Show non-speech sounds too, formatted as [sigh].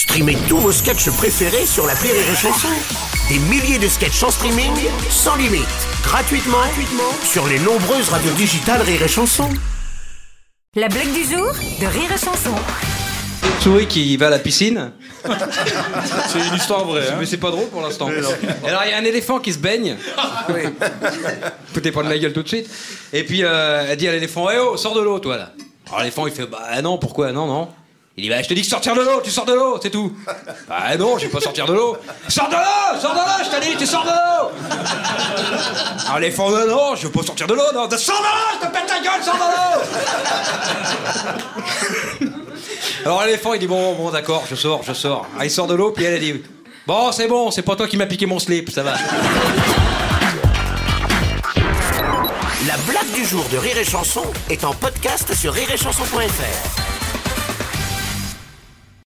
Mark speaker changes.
Speaker 1: Streamez tous vos sketchs préférés sur la Rire et Chanson. Des milliers de sketchs en streaming, sans limite, gratuitement, gratuitement sur les nombreuses radios digitales Rire et Chanson.
Speaker 2: La blague du jour de Rire et Chanson.
Speaker 3: souris qui va à la piscine. [laughs]
Speaker 4: C'est une histoire vraie. Hein
Speaker 3: Mais c'est pas drôle pour l'instant. Alors il y a un éléphant qui se baigne. Foutez [laughs] pas de la gueule tout de suite. Et puis euh, elle dit à l'éléphant Eh oh, sors de l'eau toi là. Alors l'éléphant il fait Bah non, pourquoi? Non, non. Il dit Bah je te dis de sortir de l'eau, tu sors de l'eau, c'est tout. [laughs] Bah non, je vais pas sortir de l'eau. Sors de l'eau, sors de l'eau, je t'ai dit, tu sors de l'eau. Alors l'éléphant Non, non, je veux pas sortir de l'eau, non. Sors de l'eau, je te pète ta gueule, sors de l'eau. [laughs] Alors l'éléphant il dit bon bon d'accord je sors je sors. Ah, il sort de l'eau puis elle, elle dit bon c'est bon c'est pas toi qui m'as piqué mon slip ça va.
Speaker 1: La blague du jour de Rire et Chanson est en podcast sur rireetchanson.fr.